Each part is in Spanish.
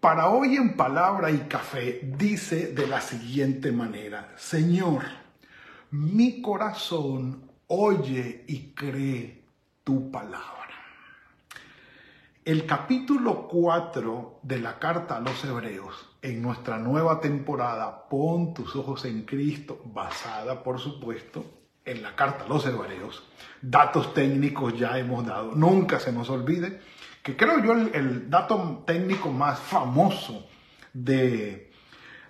para hoy en palabra y café dice de la siguiente manera, Señor, mi corazón oye y cree tu palabra. El capítulo 4 de la carta a los hebreos en nuestra nueva temporada, Pon tus ojos en Cristo, basada por supuesto en la carta a los hebreos. Datos técnicos ya hemos dado, nunca se nos olvide creo yo el, dato técnico más famoso de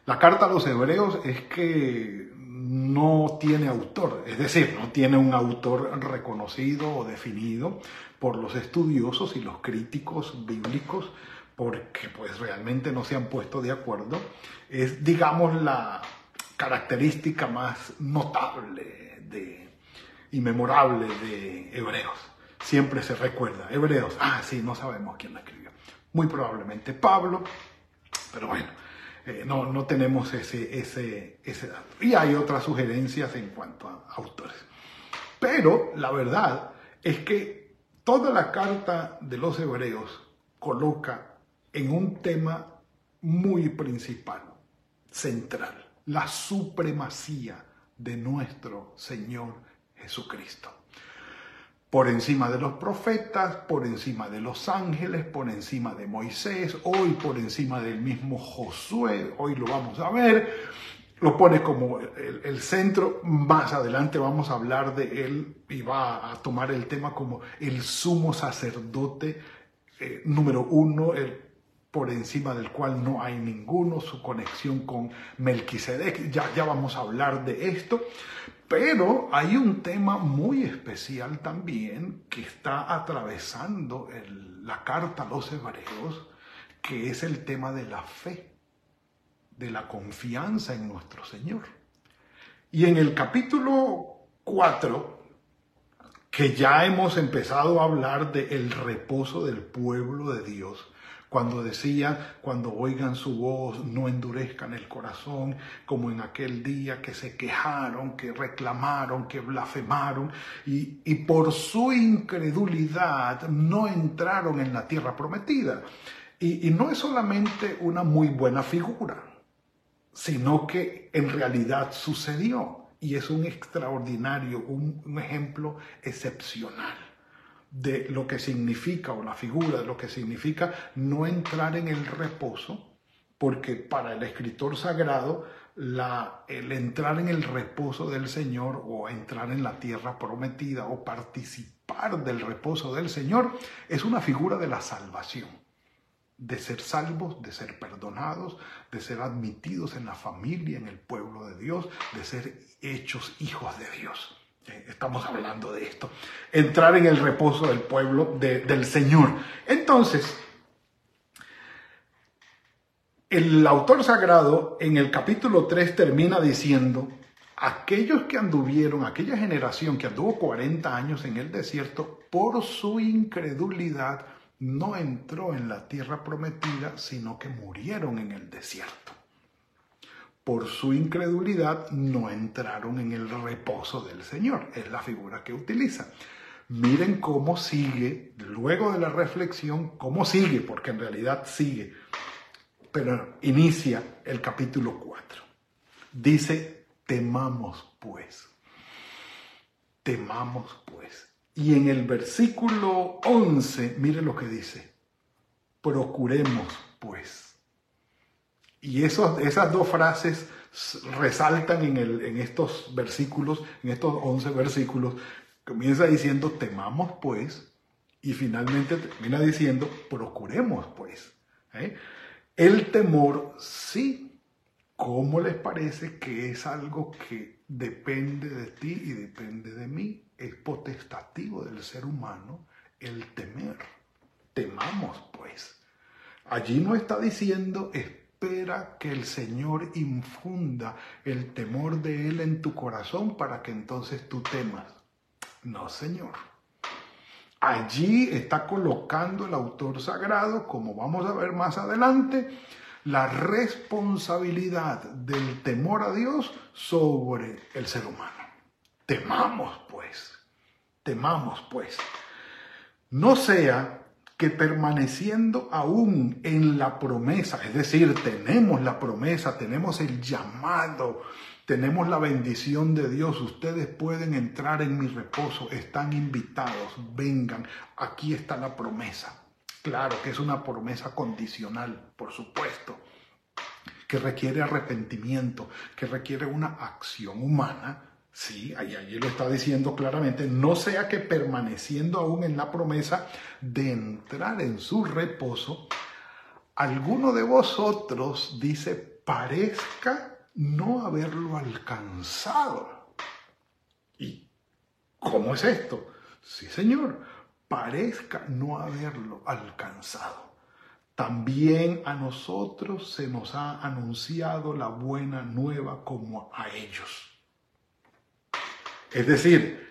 la carta a los hebreos es que no tiene autor, es decir, no tiene un autor reconocido o definido por los estudiosos y los críticos bíblicos, porque pues realmente no se han puesto de acuerdo. Es, digamos, la característica más notable de, y memorable de Hebreos siempre se recuerda. Hebreos, ah, sí, no sabemos quién la escribió. Muy probablemente Pablo, pero bueno, eh, no, no tenemos ese, ese, ese dato. Y hay otras sugerencias en cuanto a autores. Pero la verdad es que toda la carta de los hebreos coloca en un tema muy principal, central, la supremacía de nuestro Señor Jesucristo por encima de los profetas, por encima de los ángeles, por encima de Moisés, hoy por encima del mismo Josué, hoy lo vamos a ver, lo pone como el, centro, más adelante vamos a hablar de él y va a tomar el tema como el sumo sacerdote eh, número uno, el, por encima del cual no hay ninguno, su conexión con Melquisedec, ya, ya vamos a hablar de esto, pero hay un tema muy especial también que está atravesando la carta a los hebreos, que es el tema de la fe, de la confianza en nuestro Señor. Y en el capítulo 4, que ya hemos empezado a hablar del reposo del pueblo de Dios, cuando decía, cuando oigan su voz, no endurezcan el corazón, como en aquel día que se quejaron, que reclamaron, que blasfemaron, y, y por su incredulidad no entraron en la tierra prometida. Y, y no es solamente una muy buena figura, sino que en realidad sucedió y es un extraordinario, un, un ejemplo excepcional de lo que significa, o la figura de lo que significa no entrar en el reposo, porque para el escritor sagrado la, el entrar en el reposo del Señor o entrar en la tierra prometida o participar del reposo del Señor es una figura de la salvación, de ser salvos, de ser perdonados, de ser admitidos en la familia, en el pueblo de Dios, de ser hechos hijos de Dios. Estamos hablando de esto. Entrar en el reposo del pueblo del Señor. Entonces, el autor sagrado en el capítulo 3 termina diciendo, aquellos que anduvieron, aquella generación que anduvo 40 años en el desierto, por su incredulidad no entró en la tierra prometida, sino que murieron en el desierto por su incredulidad no entraron en el reposo del Señor. Es la figura que utiliza. Miren cómo sigue, luego de la reflexión, cómo sigue, porque en realidad sigue, pero inicia el capítulo 4. Dice, temamos pues, temamos pues. Y en el versículo 11, miren lo que dice, procuremos y esas dos frases resaltan en, el, en estos versículos, en estos 11 versículos. Comienza diciendo, temamos pues, y finalmente termina diciendo, procuremos pues. ¿eh? El temor, sí. ¿Cómo les parece que es algo que depende de ti y depende de mí? Es potestativo del ser humano el temer. Temamos pues. Allí no está diciendo espera que el Señor infunda el temor de Él en tu corazón para que entonces tú temas. No, Señor. Allí está colocando el autor sagrado, como vamos a ver más adelante, la responsabilidad del temor a Dios sobre el ser humano. Temamos pues, temamos pues. No sea que permaneciendo aún en la promesa, es decir, tenemos la promesa, tenemos el llamado, tenemos la bendición de Dios, ustedes pueden entrar en mi reposo, están invitados, vengan, aquí está la promesa. Claro que es una promesa condicional, por supuesto, que requiere arrepentimiento, que requiere una acción humana. Sí, ahí, lo está diciendo claramente, no sea que permaneciendo aún en la promesa de entrar en su reposo, alguno de vosotros, dice, parezca no haberlo alcanzado. ¿Y cómo es esto? Sí, Señor, parezca no haberlo alcanzado. También a nosotros se nos ha anunciado la buena nueva como a ellos. Es decir,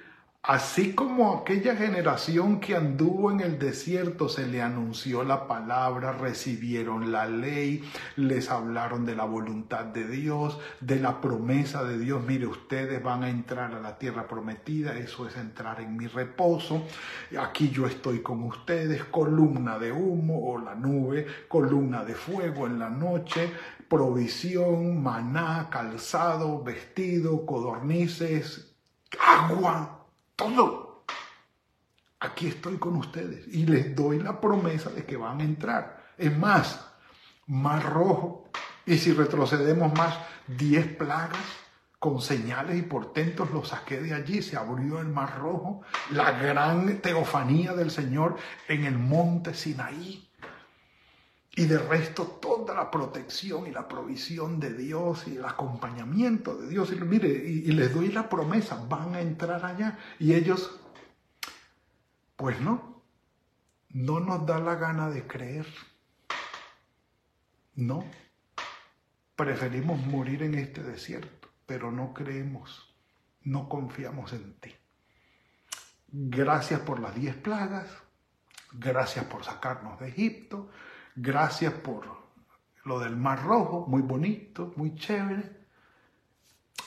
Así como aquella generación que anduvo en el desierto se le anunció la palabra, recibieron la ley, les hablaron de la voluntad de Dios, de la promesa de Dios. Mire, ustedes van a entrar a la tierra prometida, eso es entrar en mi reposo. Aquí yo estoy con ustedes, columna de humo o la nube, columna de fuego en la noche, provisión, maná, calzado, vestido, codornices, agua todo. Aquí estoy con ustedes y les doy la promesa de que van a entrar. Es más, mar rojo. Y si retrocedemos más, diez plagas con señales y portentos los saqué de allí. Se abrió el mar rojo. La gran teofanía del Señor en el monte Sinaí. Y de resto toda la protección y la provisión de Dios y el acompañamiento de Dios. Y mire, y, les doy la promesa, van a entrar allá. Y ellos, pues no, no nos da la gana de creer. No. Preferimos morir en este desierto, pero no creemos, no confiamos en ti. Gracias por las diez plagas, gracias por sacarnos de Egipto, Gracias por lo del Mar Rojo, muy bonito, muy chévere.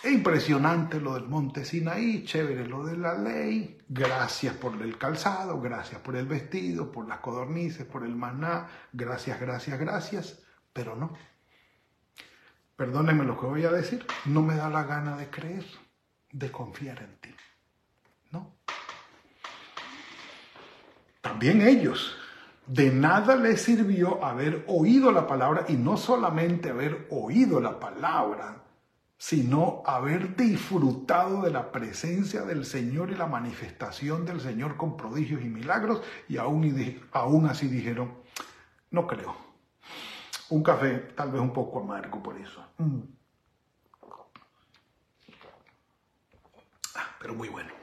E impresionante lo del monte Sinaí, chévere lo de la ley. Gracias por el calzado, gracias por el vestido, por las codornices, por el maná. Gracias, gracias, gracias. Pero no. Perdónenme lo que voy a decir. No me da la gana de creer, de confiar en ti. No. También ellos de nada les sirvió haber oído la palabra y no solamente haber oído la palabra, sino haber disfrutado de la presencia del Señor y la manifestación del Señor con prodigios y milagros y aún, aún así dijeron, no creo. Un café tal vez un poco amargo por eso. Mm. Ah, pero muy bueno.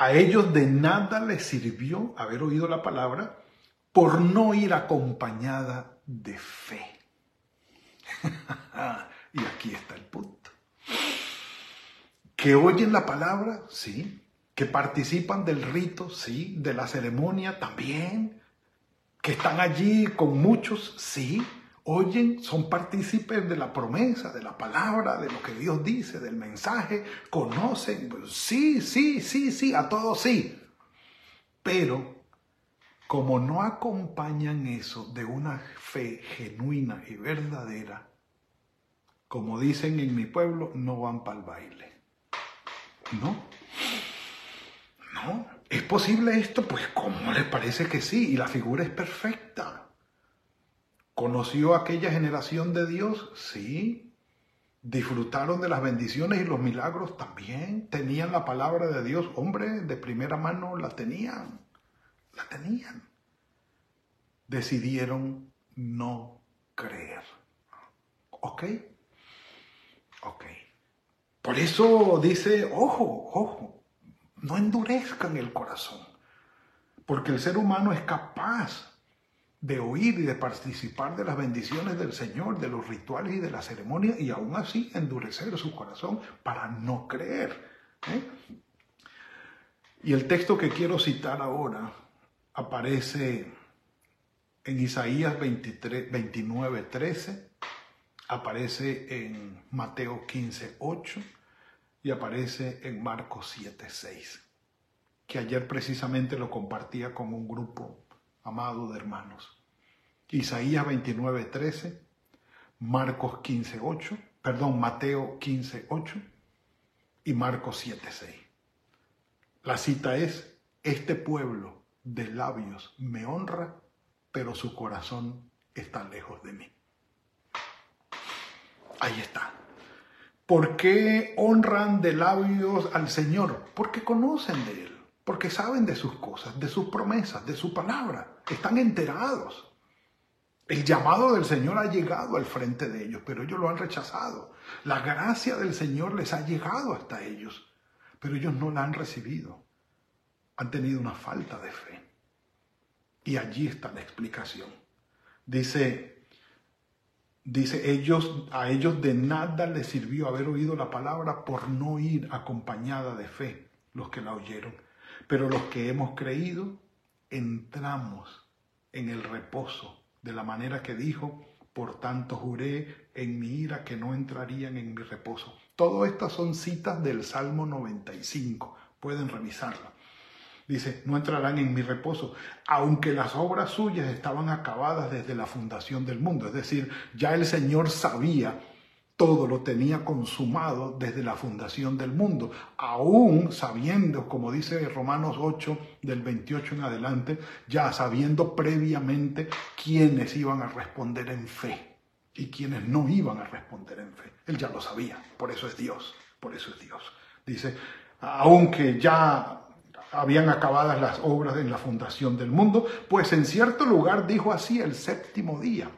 A ellos de nada les sirvió haber oído la palabra por no ir acompañada de fe. y aquí está el punto. Que oyen la palabra, sí. Que participan del rito, sí. De la ceremonia también. Que están allí con muchos, sí oyen, son partícipes de la promesa, de la palabra, de lo que Dios dice, del mensaje, conocen, pues, sí, sí, sí, sí, a todos sí. Pero como no acompañan eso de una fe genuina y verdadera, como dicen en mi pueblo, no van para el baile. ¿No? ¿No? ¿Es posible esto? Pues ¿cómo les parece que sí? Y la figura es perfecta. ¿Conoció aquella generación de Dios? Sí. ¿Disfrutaron de las bendiciones y los milagros? También. ¿Tenían la palabra de Dios? Hombre, de primera mano la tenían. La tenían. Decidieron no creer. ¿Ok? Ok. Por eso dice, ojo, ojo, no endurezcan el corazón. Porque el ser humano es capaz de oír y de participar de las bendiciones del Señor, de los rituales y de las ceremonias, y aún así endurecer su corazón para no creer. ¿eh? Y el texto que quiero citar ahora aparece en Isaías 23, 29, 13, aparece en Mateo 15, 8 y aparece en Marcos 7, 6, que ayer precisamente lo compartía con un grupo amado de hermanos. Isaías 29, 13, Marcos 15, 8, perdón, Mateo 15, 8 y Marcos 7, 6. La cita es, este pueblo de labios me honra, pero su corazón está lejos de mí. Ahí está. ¿Por qué honran de labios al Señor? Porque conocen de Él porque saben de sus cosas, de sus promesas, de su palabra, están enterados. El llamado del Señor ha llegado al frente de ellos, pero ellos lo han rechazado. La gracia del Señor les ha llegado hasta ellos, pero ellos no la han recibido. Han tenido una falta de fe. Y allí está la explicación. Dice, dice ellos, a ellos de nada les sirvió haber oído la palabra por no ir acompañada de fe los que la oyeron. Pero los que hemos creído entramos en el reposo de la manera que dijo, por tanto juré en mi ira que no entrarían en mi reposo. Todas estas son citas del Salmo 95, pueden revisarla. Dice, no entrarán en mi reposo, aunque las obras suyas estaban acabadas desde la fundación del mundo. Es decir, ya el Señor sabía todo lo tenía consumado desde la fundación del mundo, aún sabiendo, como dice Romanos 8 del 28 en adelante, ya sabiendo previamente quiénes iban a responder en fe y quiénes no iban a responder en fe. Él ya lo sabía, por eso es Dios, por eso es Dios. Dice, aunque ya habían acabadas las obras en la fundación del mundo, pues en cierto lugar dijo así el séptimo día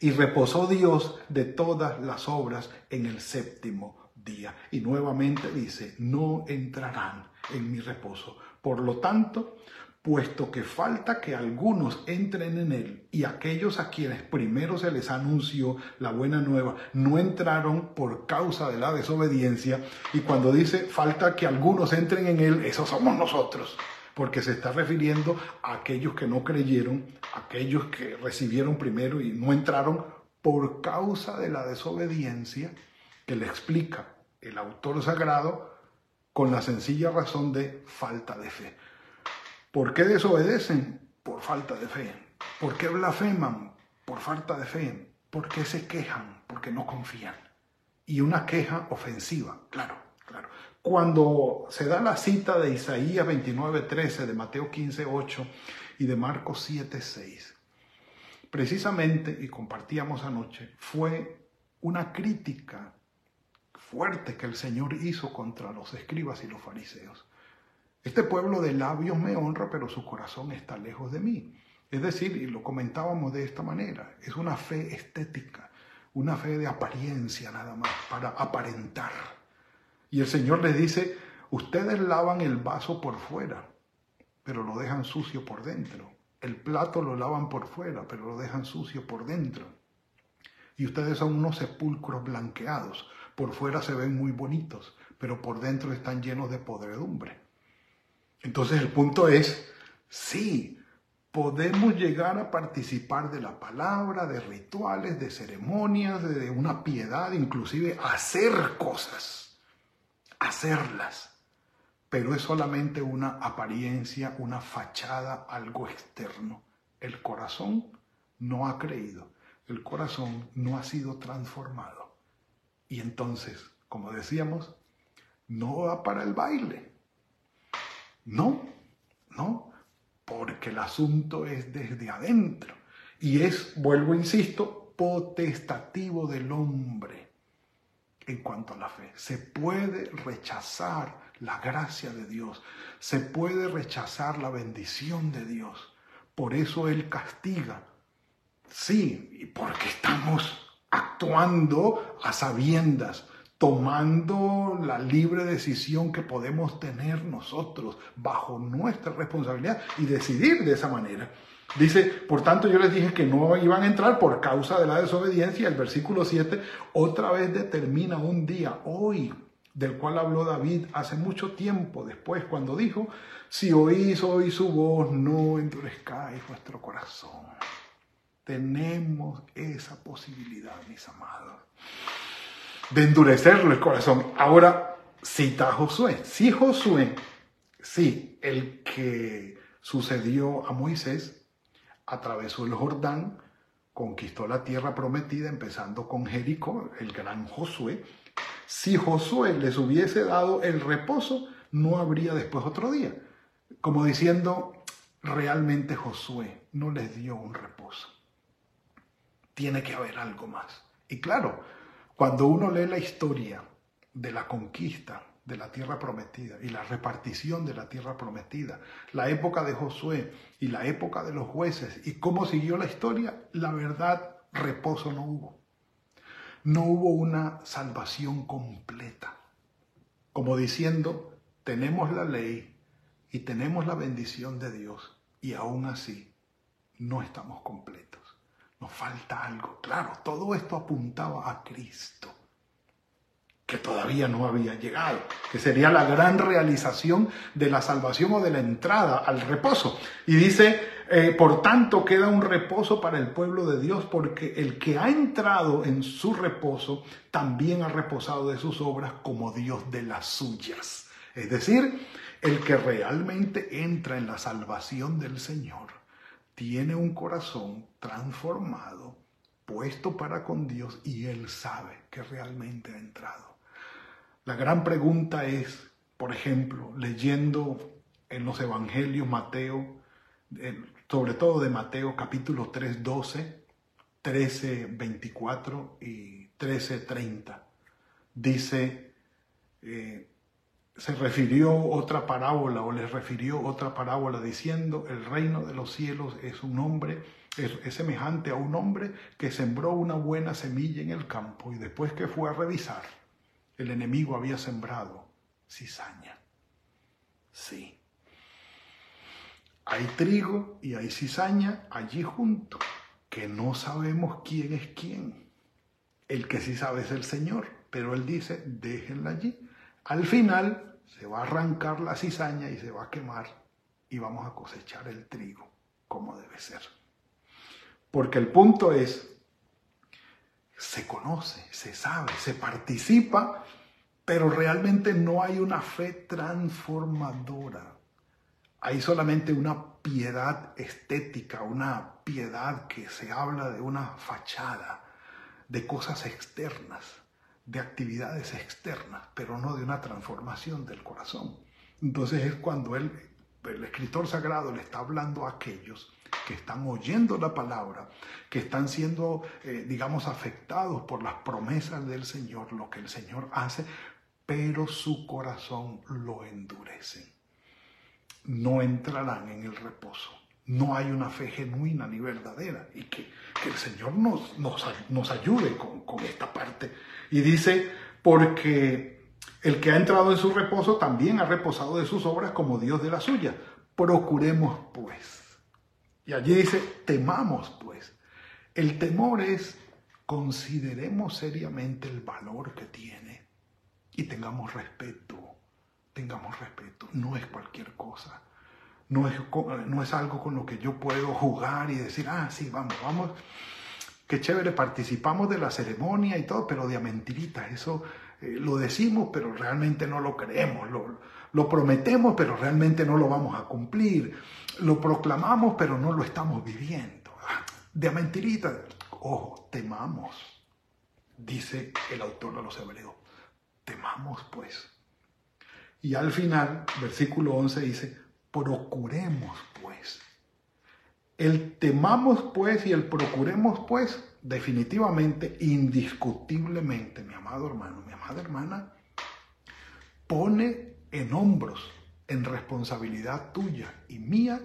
y reposó Dios de todas las obras en el séptimo día. Y nuevamente dice, no entrarán en mi reposo. Por lo tanto, puesto que falta que algunos entren en él y aquellos a quienes primero se les anunció la buena nueva no entraron por causa de la desobediencia y cuando dice falta que algunos entren en él, esos somos nosotros porque se está refiriendo a aquellos que no creyeron, aquellos que recibieron primero y no entraron por causa de la desobediencia que le explica el autor sagrado con la sencilla razón de falta de fe. ¿Por qué desobedecen? Por falta de fe. ¿Por qué blasfeman? Por falta de fe. ¿Por qué se quejan? Porque no confían. Y una queja ofensiva, claro cuando se da la cita de Isaías 29:13, de Mateo 15:8 y de Marcos 7:6, precisamente, y compartíamos anoche, fue una crítica fuerte que el Señor hizo contra los escribas y los fariseos. Este pueblo de labios me honra, pero su corazón está lejos de mí. Es decir, y lo comentábamos de esta manera, es una fe estética, una fe de apariencia nada más, para aparentar y el Señor les dice, ustedes lavan el vaso por fuera, pero lo dejan sucio por dentro. El plato lo lavan por fuera, pero lo dejan sucio por dentro. Y ustedes son unos sepulcros blanqueados. Por fuera se ven muy bonitos, pero por dentro están llenos de podredumbre. Entonces el punto es, sí, podemos llegar a participar de la palabra, de rituales, de ceremonias, de una piedad, inclusive hacer cosas hacerlas, pero es solamente una apariencia, una fachada, algo externo. El corazón no ha creído, el corazón no ha sido transformado. Y entonces, como decíamos, no va para el baile. No, no, porque el asunto es desde adentro y es, vuelvo, insisto, potestativo del hombre en cuanto a la fe. Se puede rechazar la gracia de Dios, se puede rechazar la bendición de Dios. Por eso Él castiga. Sí, porque estamos actuando a sabiendas, tomando la libre decisión que podemos tener nosotros bajo nuestra responsabilidad y decidir de esa manera. Dice, por tanto yo les dije que no iban a entrar por causa de la desobediencia. El versículo 7 otra vez determina un día, hoy, del cual habló David hace mucho tiempo después, cuando dijo, si oís hoy su voz, no endurezcáis vuestro corazón. Tenemos esa posibilidad, mis amados, de endurecerle el corazón. Ahora cita Josué. Si Josué, sí, el que sucedió a Moisés, atravesó el Jordán, conquistó la tierra prometida, empezando con Jericó, el gran Josué. Si Josué les hubiese dado el reposo, no habría después otro día. Como diciendo, realmente Josué no les dio un reposo. Tiene que haber algo más. Y claro, cuando uno lee la historia de la conquista de la tierra prometida y la repartición de la tierra prometida, la época de Josué y la época de los jueces y cómo siguió la historia, la verdad, reposo no hubo. No hubo una salvación completa. Como diciendo, tenemos la ley y tenemos la bendición de Dios y aún así no estamos completos. Nos falta algo. Claro, todo esto apuntaba a Cristo que todavía no había llegado, que sería la gran realización de la salvación o de la entrada al reposo. Y dice, eh, por tanto queda un reposo para el pueblo de Dios, porque el que ha entrado en su reposo también ha reposado de sus obras como Dios de las suyas. Es decir, el que realmente entra en la salvación del Señor tiene un corazón transformado, puesto para con Dios, y él sabe que realmente ha entrado. La gran pregunta es, por ejemplo, leyendo en los Evangelios Mateo, sobre todo de Mateo capítulo 3, 12, 13, 24 y 13, 30, dice, eh, se refirió otra parábola o les refirió otra parábola diciendo, el reino de los cielos es un hombre, es, semejante a un hombre que sembró una buena semilla en el campo y después que fue a revisar, el enemigo había sembrado cizaña. Sí. Hay trigo y hay cizaña allí junto, que no sabemos quién es quién. El que sí sabe es el Señor, pero Él dice, déjenla allí. Al final se va a arrancar la cizaña y se va a quemar y vamos a cosechar el trigo como debe ser. Porque el punto es se conoce, se sabe, se participa, pero realmente no hay una fe transformadora. Hay solamente una piedad estética, una piedad que se habla de una fachada, de cosas externas, de actividades externas, pero no de una transformación del corazón. Entonces es cuando él, el escritor sagrado le está hablando a aquellos que están oyendo la palabra, que están siendo, eh, digamos, afectados por las promesas del Señor, lo que el Señor hace, pero su corazón lo endurecen. No entrarán en el reposo. No hay una fe genuina ni verdadera. Y que, el Señor nos, nos, ayude con, con esta parte. Y dice, porque el que ha entrado en su reposo también ha reposado de sus obras como Dios de la suya. Procuremos pues y allí dice, temamos pues. El temor es, consideremos seriamente el valor que tiene y tengamos respeto, tengamos respeto. No es cualquier cosa. No es, no es algo con lo que yo puedo jugar y decir, ah, sí, vamos, vamos. Qué chévere, participamos de la ceremonia y todo, pero de mentirita, eso eh, lo decimos, pero realmente no lo creemos. Lo, lo prometemos, pero realmente no lo vamos a cumplir. Lo proclamamos, pero no lo estamos viviendo. De mentirita, ojo, temamos, dice el autor de los Hebreos. Temamos pues. Y al final, versículo 11 dice, procuremos pues. El temamos pues y el procuremos pues, definitivamente, indiscutiblemente, mi amado hermano, mi amada hermana, pone en hombros, en responsabilidad tuya y mía,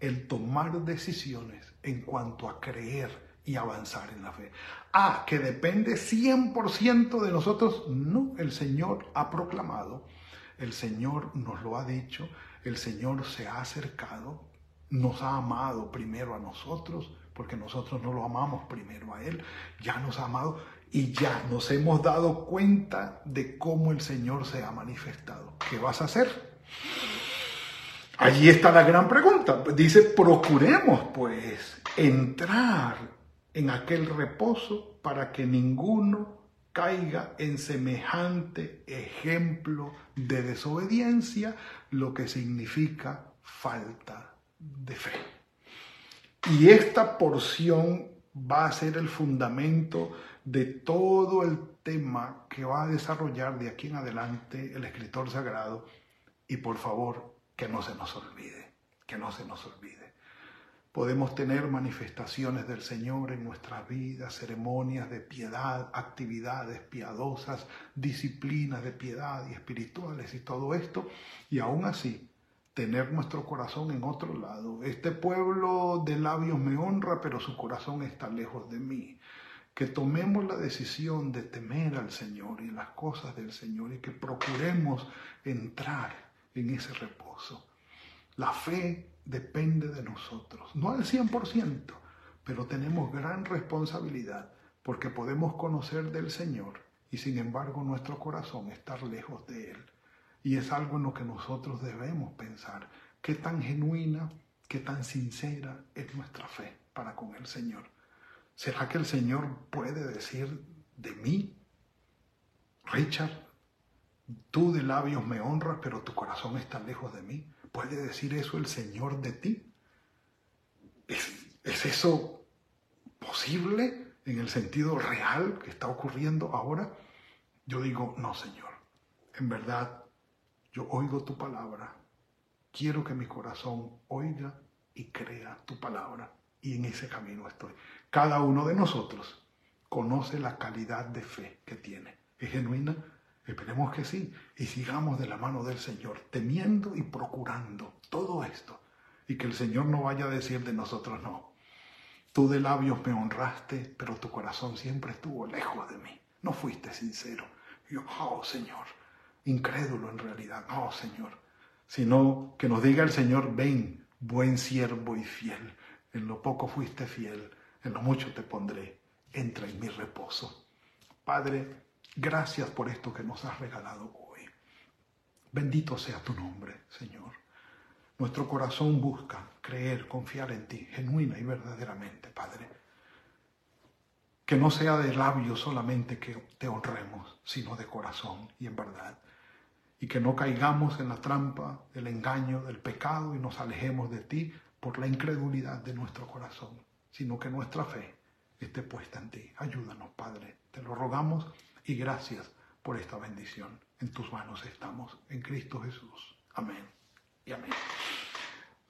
el tomar decisiones en cuanto a creer y avanzar en la fe. Ah, que depende 100% de nosotros. No, el Señor ha proclamado, el Señor nos lo ha dicho, el Señor se ha acercado, nos ha amado primero a nosotros, porque nosotros no lo amamos primero a Él, ya nos ha amado y ya nos hemos dado cuenta de cómo el Señor se ha manifestado. ¿Qué vas a hacer? Allí está la gran pregunta. Dice, procuremos pues entrar en aquel reposo para que ninguno caiga en semejante ejemplo de desobediencia, lo que significa falta de fe. Y esta porción va a ser el fundamento de todo el tema que va a desarrollar de aquí en adelante el escritor sagrado. Y por favor, que no se nos olvide, que no se nos olvide. Podemos tener manifestaciones del Señor en nuestras vidas, ceremonias de piedad, actividades piadosas, disciplinas de piedad y espirituales y todo esto, y aún así tener nuestro corazón en otro lado. Este pueblo de labios me honra, pero su corazón está lejos de mí. Que tomemos la decisión de temer al Señor y las cosas del Señor y que procuremos entrar en ese reposo. La fe depende de nosotros, no al 100%, pero tenemos gran responsabilidad porque podemos conocer del Señor y sin embargo nuestro corazón estar lejos de Él. Y es algo en lo que nosotros debemos pensar. Qué tan genuina, qué tan sincera es nuestra fe para con el Señor. ¿Será que el Señor puede decir de mí, Richard, tú de labios me honras, pero tu corazón está lejos de mí? ¿Puede decir eso el Señor de ti? ¿Es, ¿Es, eso posible en el sentido real que está ocurriendo ahora? Yo digo, no, Señor. En verdad, yo oigo tu palabra, quiero que mi corazón oiga y crea tu palabra. Y en ese camino estoy. Cada uno de nosotros conoce la calidad de fe que tiene. ¿Es genuina? Esperemos que sí. Y sigamos de la mano del Señor, temiendo y procurando todo esto. Y que el Señor no vaya a decir de nosotros, no. Tú de labios me honraste, pero tu corazón siempre estuvo lejos de mí. No fuiste sincero. yo, oh Señor, incrédulo en realidad, no, Señor, sino que nos diga el Señor, ven, buen siervo y fiel, en lo poco fuiste fiel, en lo mucho te pondré, entra en mi reposo. Padre, gracias por esto que nos has regalado hoy. Bendito sea tu nombre, Señor. Nuestro corazón busca creer, confiar en ti, genuina y verdaderamente, Padre. Que no sea de labios solamente que te honremos, sino de corazón y en verdad y que no caigamos en la trampa del engaño, del pecado y nos alejemos de ti por la incredulidad de nuestro corazón, sino que nuestra fe esté puesta en ti. Ayúdanos, Padre, te lo rogamos y gracias por esta bendición. En tus manos estamos, en Cristo Jesús. Amén y amén.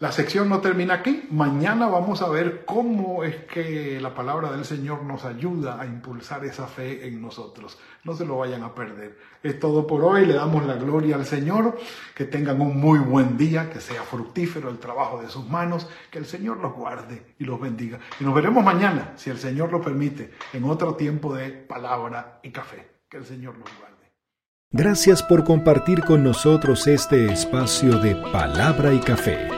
La sección no termina aquí. Mañana vamos a ver cómo es que la palabra del Señor nos ayuda a impulsar esa fe en nosotros. No se lo vayan a perder. Es todo por hoy. Le damos la gloria al Señor. Que tengan un muy buen día, que sea fructífero el trabajo de sus manos. Que el Señor los guarde y los bendiga. Y nos veremos mañana, si el Señor lo permite, en otro tiempo de palabra y café. Que el Señor los guarde. Gracias por compartir con nosotros este espacio de palabra y café.